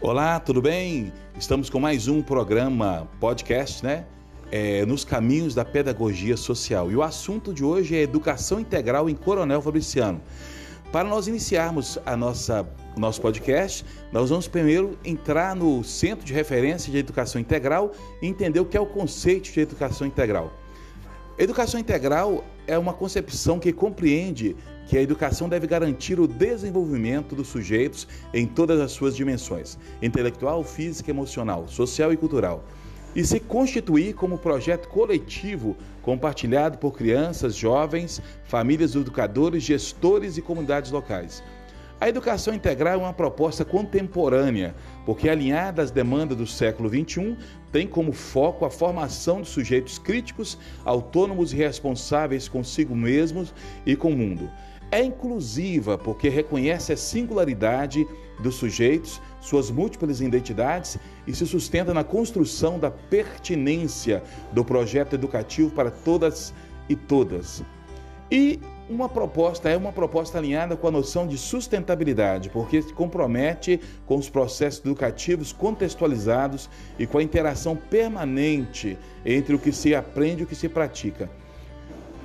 Olá, tudo bem? Estamos com mais um programa podcast, né? É, nos caminhos da pedagogia social. E o assunto de hoje é educação integral em Coronel Fabriciano. Para nós iniciarmos a nossa nosso podcast, nós vamos primeiro entrar no Centro de Referência de Educação Integral e entender o que é o conceito de educação integral. Educação integral é uma concepção que compreende que a educação deve garantir o desenvolvimento dos sujeitos em todas as suas dimensões: intelectual, física, emocional, social e cultural. E se constituir como projeto coletivo compartilhado por crianças, jovens, famílias, educadores, gestores e comunidades locais. A educação integral é uma proposta contemporânea, porque alinhada às demandas do século XXI, tem como foco a formação de sujeitos críticos, autônomos e responsáveis consigo mesmos e com o mundo. É inclusiva porque reconhece a singularidade dos sujeitos, suas múltiplas identidades e se sustenta na construção da pertinência do projeto educativo para todas e todas. E uma proposta é uma proposta alinhada com a noção de sustentabilidade, porque se compromete com os processos educativos contextualizados e com a interação permanente entre o que se aprende e o que se pratica.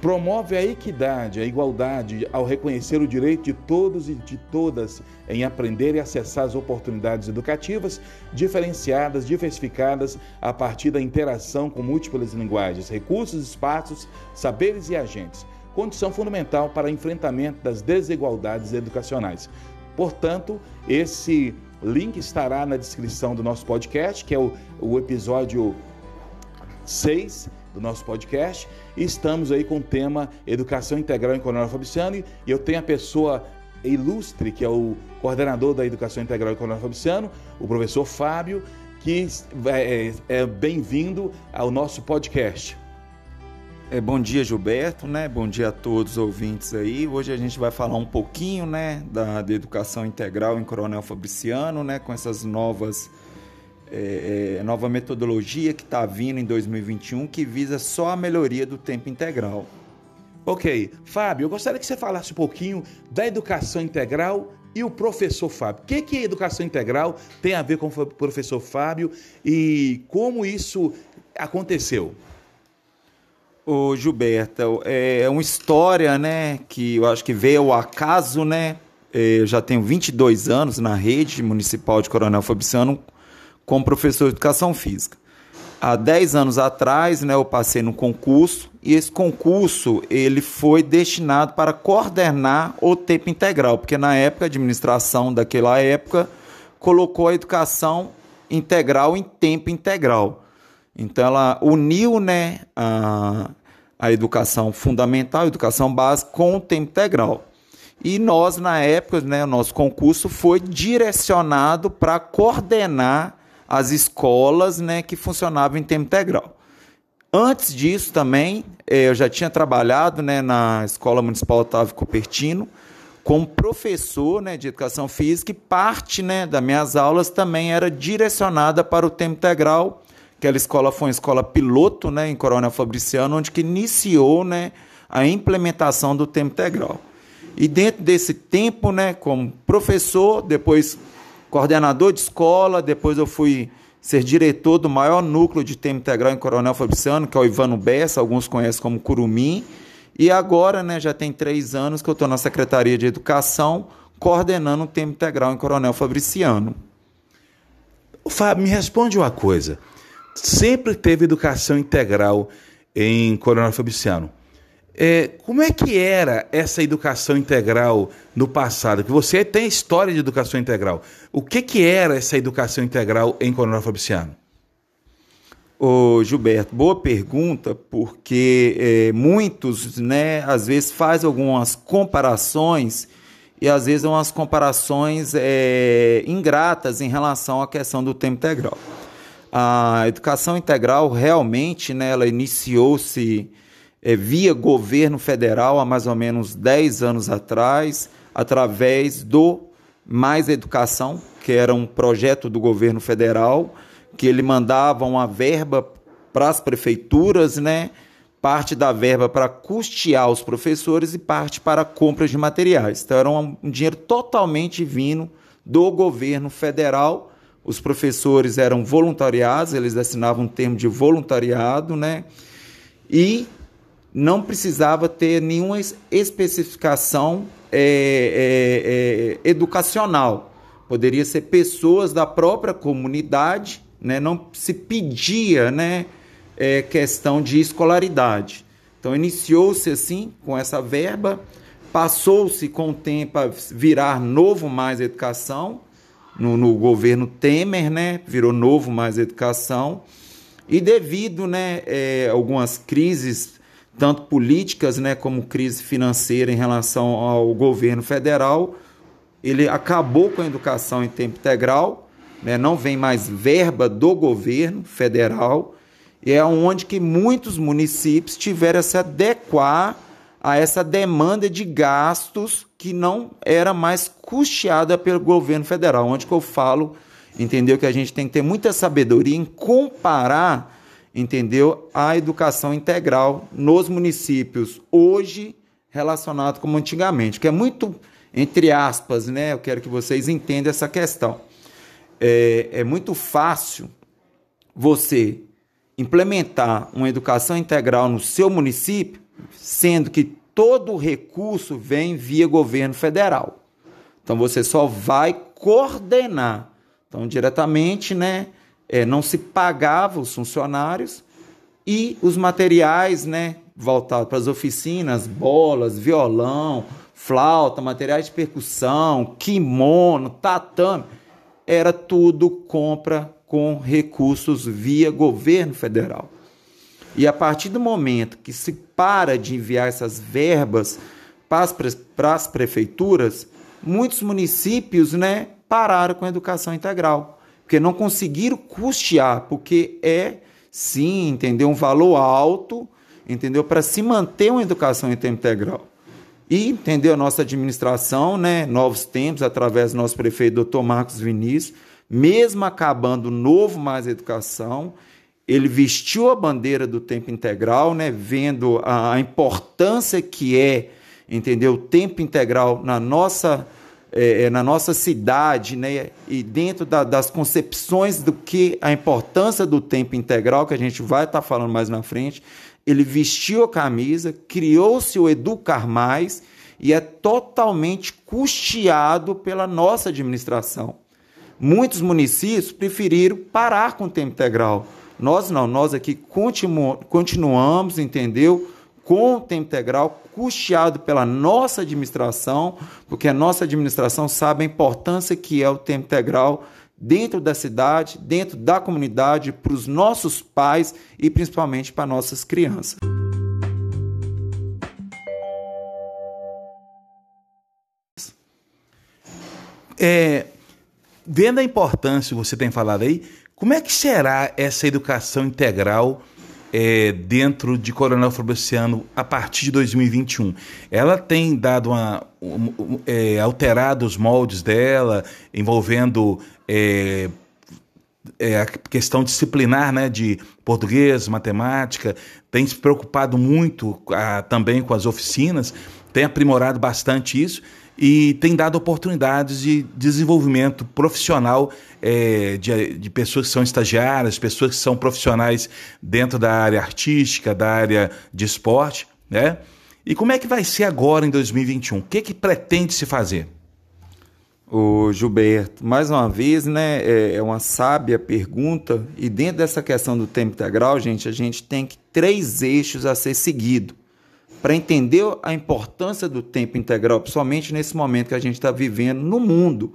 Promove a equidade, a igualdade, ao reconhecer o direito de todos e de todas em aprender e acessar as oportunidades educativas diferenciadas, diversificadas a partir da interação com múltiplas linguagens, recursos, espaços, saberes e agentes condição fundamental para enfrentamento das desigualdades educacionais. Portanto, esse link estará na descrição do nosso podcast, que é o, o episódio 6 do nosso podcast. Estamos aí com o tema Educação Integral em Coronel Fabriciano e eu tenho a pessoa ilustre, que é o coordenador da Educação Integral em Coronel Fabriciano, o professor Fábio, que é, é, é bem-vindo ao nosso podcast. É, bom dia, Gilberto, né? Bom dia a todos os ouvintes aí. Hoje a gente vai falar um pouquinho, né, da, da educação integral em Coronel Fabriciano, né, com essas novas é, é, nova metodologia que está vindo em 2021 que visa só a melhoria do tempo integral. Ok, Fábio, eu gostaria que você falasse um pouquinho da educação integral e o professor Fábio. O que, que a educação integral tem a ver com o professor Fábio e como isso aconteceu? Ô Gilberto, é uma história, né, que eu acho que veio ao acaso, né? É, eu já tenho 22 anos na rede municipal de Coronel Fabriciano como professor de educação física. Há 10 anos atrás, né, eu passei no concurso e esse concurso ele foi destinado para coordenar o tempo integral, porque na época a administração daquela época colocou a educação integral em tempo integral. Então ela uniu né, a, a educação fundamental, a educação básica, com o tempo integral. E nós, na época, né, o nosso concurso foi direcionado para coordenar as escolas né, que funcionavam em tempo integral. Antes disso também, eh, eu já tinha trabalhado né, na Escola Municipal Otávio Cupertino como professor né, de educação física e parte né, das minhas aulas também era direcionada para o tempo integral Aquela escola foi uma escola piloto né, em Coronel Fabriciano, onde que iniciou né, a implementação do tempo integral. E dentro desse tempo, né, como professor, depois coordenador de escola, depois eu fui ser diretor do maior núcleo de tempo integral em Coronel Fabriciano, que é o Ivano Bessa, alguns conhecem como Curumim. E agora, né, já tem três anos que eu estou na Secretaria de Educação, coordenando o tempo integral em Coronel Fabriciano. Fábio, me responde uma coisa sempre teve educação integral em Coronel Fabriciano. É, como é que era essa educação integral no passado? Que você tem história de educação integral. O que, que era essa educação integral em Coronel Fabriciano? Ô Gilberto, boa pergunta, porque é, muitos, né, às vezes fazem algumas comparações e às vezes umas comparações é, ingratas em relação à questão do tempo integral. A educação integral realmente né, ela iniciou-se é, via governo federal há mais ou menos 10 anos atrás, através do Mais Educação, que era um projeto do governo federal, que ele mandava uma verba para as prefeituras, né, parte da verba para custear os professores e parte para compras de materiais. Então era um, dinheiro totalmente vindo do governo federal. Os professores eram voluntariados, eles assinavam um termo de voluntariado, né? E não precisava ter nenhuma especificação é, é, é, educacional. Poderia ser pessoas da própria comunidade, né? não se pedia né, é, questão de escolaridade. Então, iniciou-se assim, com essa verba, passou-se com o tempo a virar Novo Mais Educação, no, no, governo Temer, né? virou Novo Mais Educação, e devido né, é, algumas crises tanto políticas, né, como crise financeira em relação ao governo federal. Ele acabou com a educação em tempo integral, né, não vem mais verba do governo federal, e é onde que muitos municípios tiveram a se adequar a essa demanda de gastos que não era mais custeada pelo governo federal, onde que eu falo, entendeu que a gente tem que ter muita sabedoria em comparar entendeu? A educação integral nos municípios hoje relacionado como antigamente, que é muito entre aspas, né? Eu quero que vocês entendam essa questão. É, é muito fácil você implementar uma educação integral no seu município, sendo que todo recurso vem via governo federal. Então você só vai coordenar, então diretamente, né? é, não se pagava os funcionários e os materiais, né, voltados para as oficinas, bolas, violão, flauta, materiais de percussão, kimono, tatame, era tudo compra com recursos via governo federal. E a partir do momento que se para de enviar essas verbas para as, para as prefeituras, muitos municípios né, pararam com a educação integral porque não conseguiram custear, porque é sim, entendeu, um valor alto, entendeu, para se manter uma educação em tempo integral. E, entendeu, a nossa administração, né, novos tempos, através do nosso prefeito doutor Marcos Vinícius, mesmo acabando novo Mais Educação, ele vestiu a bandeira do tempo integral, né, vendo a, importância que é, entendeu, o tempo integral na nossa é, é, na nossa cidade, né, e dentro da, das concepções do que a importância do tempo integral, que a gente vai estar tá falando mais na frente, ele vestiu a camisa, criou-se o Educar Mais e é totalmente custeado pela nossa administração. Muitos municípios preferiram parar com o tempo integral. Nós não, nós aqui continu, continuamos, entendeu? Com o tempo integral, custeado pela nossa administração, porque a nossa administração sabe a importância que é o tempo integral dentro da cidade, dentro da comunidade, para os nossos pais e principalmente para nossas crianças. É, vendo a importância que você tem falado aí, como é que será essa educação integral é, dentro de Coronel Fabriciano a partir de 2021. Ela tem dado uma. Um, é, alterado os moldes dela, envolvendo é, é, a questão disciplinar né, de português, matemática, tem se preocupado muito a, também com as oficinas, tem aprimorado bastante isso e tem dado oportunidades de desenvolvimento profissional é, de, de, pessoas que são estagiárias, pessoas que são profissionais dentro da área artística, da área de esporte, né? E como é que vai ser agora em 2021? O que, que pretende se fazer? O Gilberto, mais uma vez, né, é, é uma sábia pergunta e dentro dessa questão do tempo integral, gente, a gente tem que três eixos a ser seguido para entender a importância do tempo integral, principalmente nesse momento que a gente está vivendo no mundo.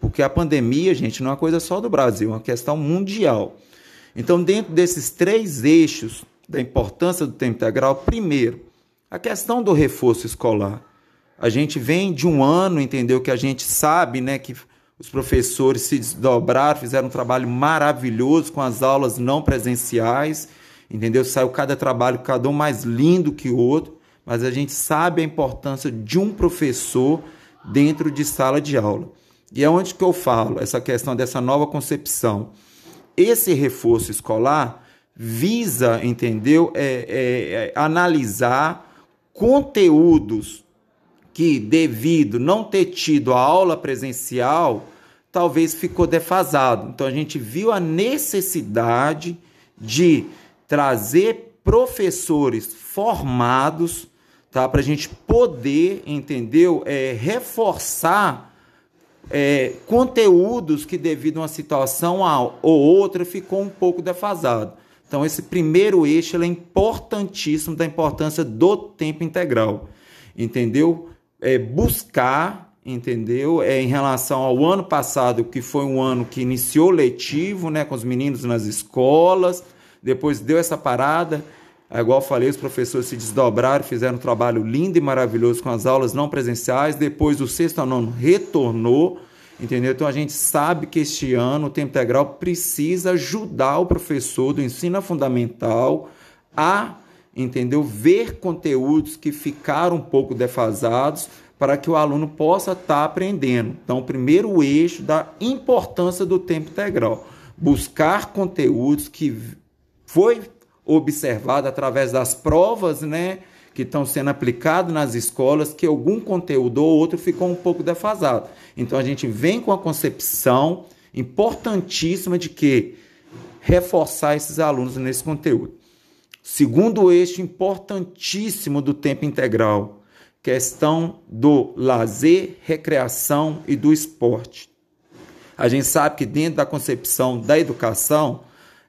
Porque a pandemia, gente, não é uma coisa só do Brasil, é uma questão mundial. Então, dentro desses três eixos da importância do tempo integral, primeiro, a questão do reforço escolar. A gente vem de um ano, entendeu? Que a gente sabe, né, que os professores se desdobraram, fizeram um trabalho maravilhoso com as aulas não presenciais, entendeu? Saiu cada trabalho, cada um mais lindo que o outro mas a gente sabe a importância de um professor dentro de sala de aula. E é onde que eu falo essa questão dessa nova concepção. Esse reforço escolar visa, entendeu? É, é, é, analisar conteúdos que, devido não ter tido a aula presencial, talvez ficou defasado. Então a gente viu a necessidade de trazer professores formados tá, para a gente poder, entendeu? É, reforçar é, conteúdos que, devido a uma situação ou outra, ficou um pouco defasado. Então, esse primeiro eixo é importantíssimo da importância do tempo integral, entendeu? É buscar, entendeu? É em relação ao ano passado, que foi um ano que iniciou letivo, né, com os meninos nas escolas, depois deu essa parada. É igual falei, os professores se desdobraram, fizeram um trabalho lindo e maravilhoso com as aulas não presenciais. Depois, o sexto ao nono retornou Entendeu? Então a gente sabe que este ano o tempo integral precisa ajudar o professor do ensino fundamental a, entendeu, ver conteúdos que ficaram um pouco defasados para que o aluno possa estar tá aprendendo. Então, o primeiro eixo da importância do tempo integral, buscar conteúdos que foi observado através das provas, né, que estão sendo aplicados nas escolas, que algum conteúdo ou outro ficou um pouco defasado. Então a gente vem com a concepção importantíssima de que reforçar esses alunos nesse conteúdo. Segundo eixo importantíssimo do tempo integral, questão do lazer, recreação e do esporte. A gente sabe que dentro da concepção da educação,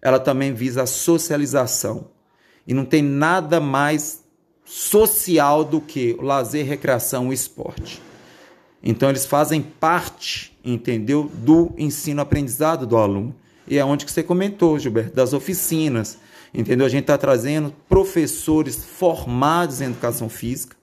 ela também visa a socialização. E não tem nada mais social do que o lazer, recreação e esporte. Então eles fazem parte, entendeu, do ensino-aprendizado do aluno. E é onde que você comentou, Gilberto, das oficinas. Entendeu? A gente está trazendo professores formados em educação física,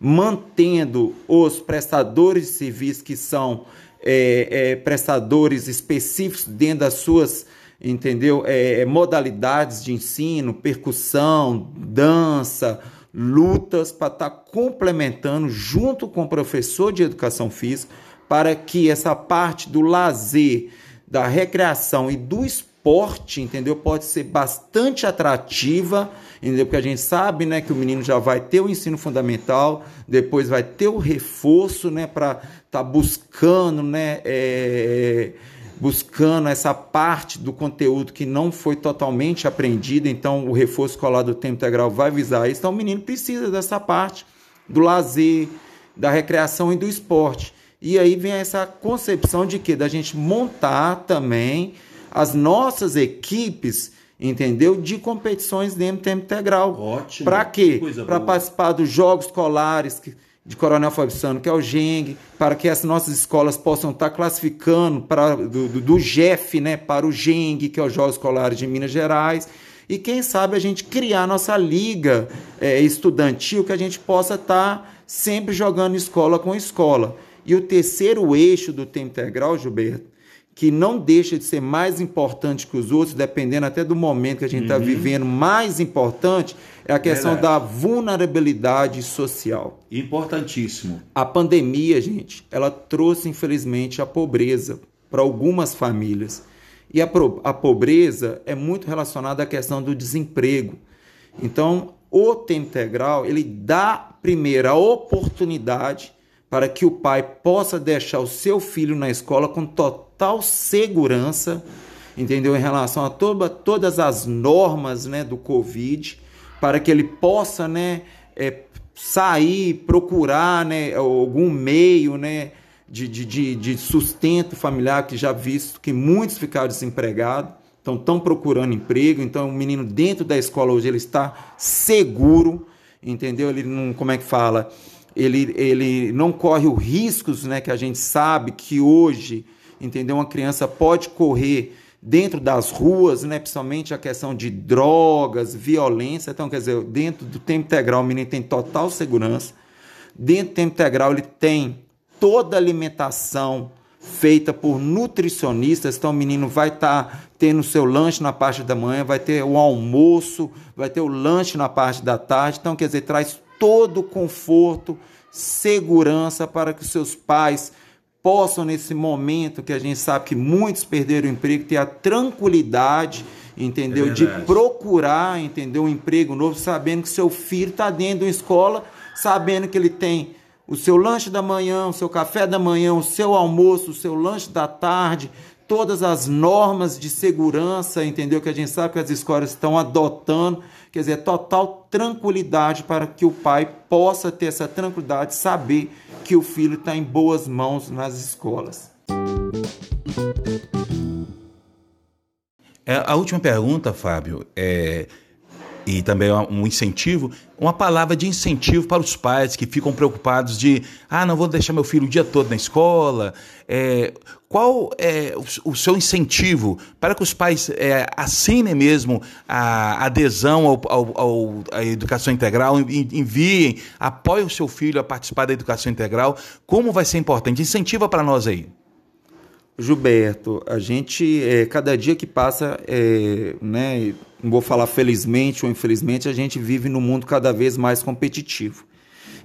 mantendo os prestadores de serviço que são é, é, prestadores específicos dentro das suas entendeu é, modalidades de ensino, percussão, dança, lutas para estar tá complementando junto com o professor de educação física para que essa parte do lazer, da recreação e do esporte, entendeu? Pode ser bastante atrativa, entendeu? Porque a gente sabe, né, que o menino já vai ter o ensino fundamental, depois vai ter o reforço, né, para estar tá buscando, né, é buscando essa parte do conteúdo que não foi totalmente aprendida, então o reforço escolar do tempo integral vai visar isso. Então o menino precisa dessa parte do lazer, da recreação e do esporte. E aí vem essa concepção de que da gente montar também as nossas equipes, entendeu? De competições dentro do tempo integral. Ótimo. Para quê? Para participar dos jogos escolares que de Coronel Fabiano, que é o GENG, para que as nossas escolas possam estar classificando para, do, do, do GEF né, para o GENG, que é os Jogos Escolares de Minas Gerais. E quem sabe a gente criar nossa liga é, estudantil que a gente possa estar sempre jogando escola com escola. E o terceiro eixo do tempo integral, Gilberto, que não deixa de ser mais importante que os outros, dependendo até do momento que a gente está uhum. vivendo, mais importante é a questão Verdade. da vulnerabilidade social. Importantíssimo. A pandemia, gente, ela trouxe, infelizmente, a pobreza para algumas famílias. E a, a pobreza é muito relacionada à questão do desemprego. Então, o tempo integral, ele dá primeiro a oportunidade para que o pai possa deixar o seu filho na escola com total segurança, entendeu? Em relação a toda, todas as normas né, do Covid, para que ele possa né, é, sair, procurar né, algum meio né, de, de, de sustento familiar, que já visto que muitos ficaram desempregados. Então, estão procurando emprego. Então, o menino dentro da escola hoje ele está seguro, entendeu? Ele não, como é que fala? Ele, ele não corre os riscos né, que a gente sabe que hoje, entendeu? Uma criança pode correr dentro das ruas, né, principalmente a questão de drogas, violência. Então, quer dizer, dentro do tempo integral, o menino tem total segurança. Dentro do tempo integral, ele tem toda a alimentação feita por nutricionistas. Então, o menino vai estar tá tendo seu lanche na parte da manhã, vai ter o almoço, vai ter o lanche na parte da tarde. Então, quer dizer, traz todo o conforto, segurança para que os seus pais possam, nesse momento que a gente sabe que muitos perderam o emprego, ter a tranquilidade entendeu? É de procurar, entendeu? Um emprego novo, sabendo que seu filho está dentro de uma escola, sabendo que ele tem o seu lanche da manhã, o seu café da manhã, o seu almoço, o seu lanche da tarde, todas as normas de segurança, entendeu? Que a gente sabe que as escolas estão adotando, quer dizer, total tranquilidade para que o pai possa ter essa tranquilidade, saber que o filho está em boas mãos nas escolas. É, a última pergunta, Fábio, é e também um incentivo, uma palavra de incentivo para os pais que ficam preocupados de, ah, não vou deixar meu filho o dia todo na escola. É, qual é o, o, seu incentivo para que os pais é, assinem mesmo a adesão ao, ao, ao, à educação integral, enviem, apoiem o seu filho a participar da educação integral? Como vai ser importante? Incentiva para nós aí. Gilberto, a gente, é, cada dia que passa, é, né, não vou falar felizmente ou infelizmente, a gente vive num mundo cada vez mais competitivo.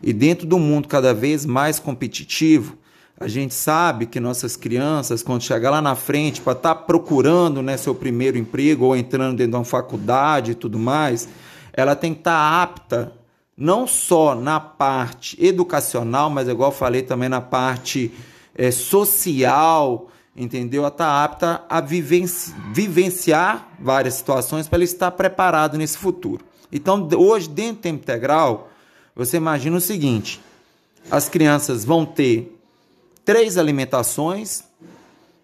E dentro do mundo cada vez mais competitivo, a gente sabe que nossas crianças, quando chegar lá na frente para estar tá procurando né, seu primeiro emprego ou entrando dentro de uma faculdade e tudo mais, ela tem que estar tá apta não só na parte educacional, mas igual falei também na parte é, social, entendeu? A estar tá apta a vivenci vivenciar várias situações para ele estar preparado nesse futuro. Então, hoje, dentro do tempo integral, você imagina o seguinte: as crianças vão ter três alimentações,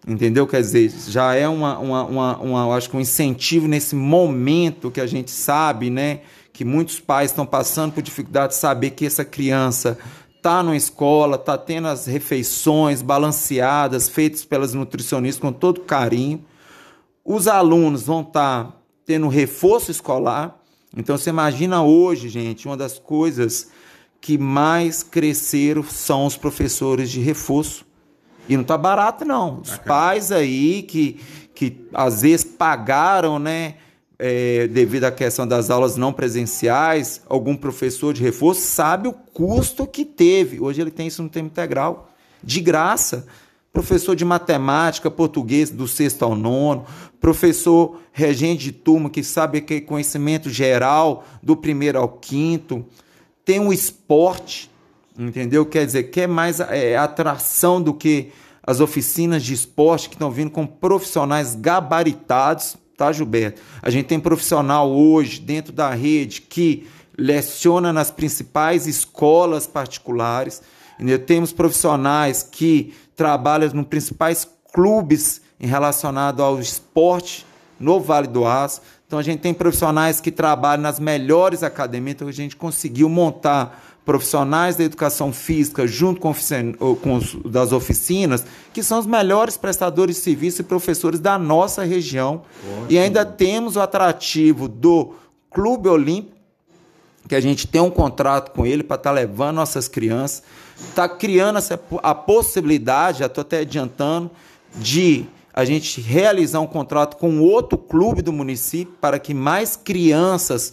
entendeu? Quer dizer, já é uma, uma, uma, uma acho que um incentivo nesse momento que a gente sabe, né? Que muitos pais estão passando por dificuldade de saber que essa criança está na escola, está tendo as refeições balanceadas, feitas pelas nutricionistas com todo carinho. Os alunos vão estar tá tendo reforço escolar. Então você imagina hoje, gente, uma das coisas que mais cresceram são os professores de reforço. E não está barato, não. Os pais aí que, que às vezes pagaram, né? É, devido à questão das aulas não presenciais, algum professor de reforço sabe o custo que teve. Hoje ele tem isso no tempo integral, de graça. Professor de matemática, português do sexto ao nono, professor regente de turma que sabe que é conhecimento geral do primeiro ao quinto, tem um esporte, entendeu? Quer dizer, quer mais é, atração do que as oficinas de esporte que estão vindo com profissionais gabaritados tá, Gilberto? A gente tem profissional hoje dentro da rede que leciona nas principais escolas particulares. Entendeu? Temos profissionais que trabalham nos principais clubes em relacionado ao esporte no Vale do Aço. Então a gente tem profissionais que trabalham nas melhores academias, então a gente conseguiu montar profissionais da educação física junto com, com os das oficinas, que são os melhores prestadores de serviço e professores da nossa região. Ótimo. E ainda temos o atrativo do Clube Olímpico, que a gente tem um contrato com ele para estar tá levando nossas crianças, está criando essa, a possibilidade, já estou até adiantando, de a gente realizar um contrato com outro clube do município para que mais crianças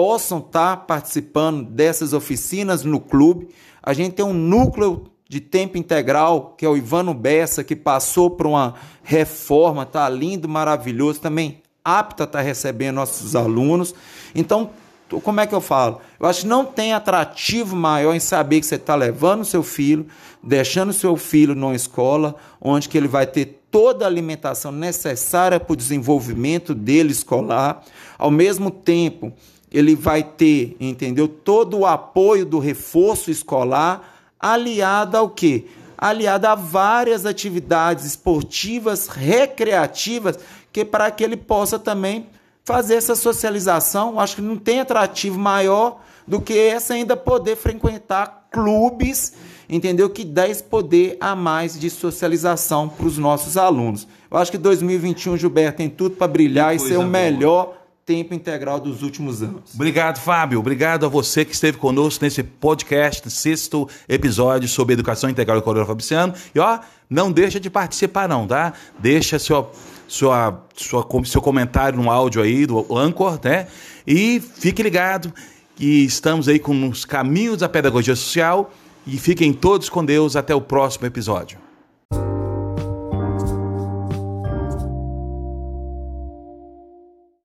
possam estar participando dessas oficinas no clube. A gente tem um núcleo de tempo integral, que é o Ivano Bessa, que passou por uma reforma, está lindo, maravilhoso, também apto a estar recebendo nossos alunos. Então, como é que eu falo? Eu acho que não tem atrativo maior em saber que você está levando seu filho, deixando seu filho numa escola, onde que ele vai ter toda a alimentação necessária para o desenvolvimento dele escolar, ao mesmo tempo ele vai ter, entendeu? Todo o apoio do reforço escolar aliado ao quê? Aliado a várias atividades esportivas, recreativas, que para que ele possa também fazer essa socialização, acho que não tem atrativo maior do que essa ainda poder frequentar clubes, entendeu? Que dá esse poder a mais de socialização para os nossos alunos. Eu acho que 2021, Gilberto, tem tudo para brilhar e ser o melhor tempo integral dos últimos anos. Obrigado, Fábio. Obrigado a você que esteve conosco nesse podcast, sexto episódio sobre educação integral do Coronel Fabriciano. E ó, não deixa de participar não, tá? Deixa seu, sua, sua, seu comentário no áudio aí do Anchor, né? E fique ligado que estamos aí com os caminhos da pedagogia social e fiquem todos com Deus até o próximo episódio.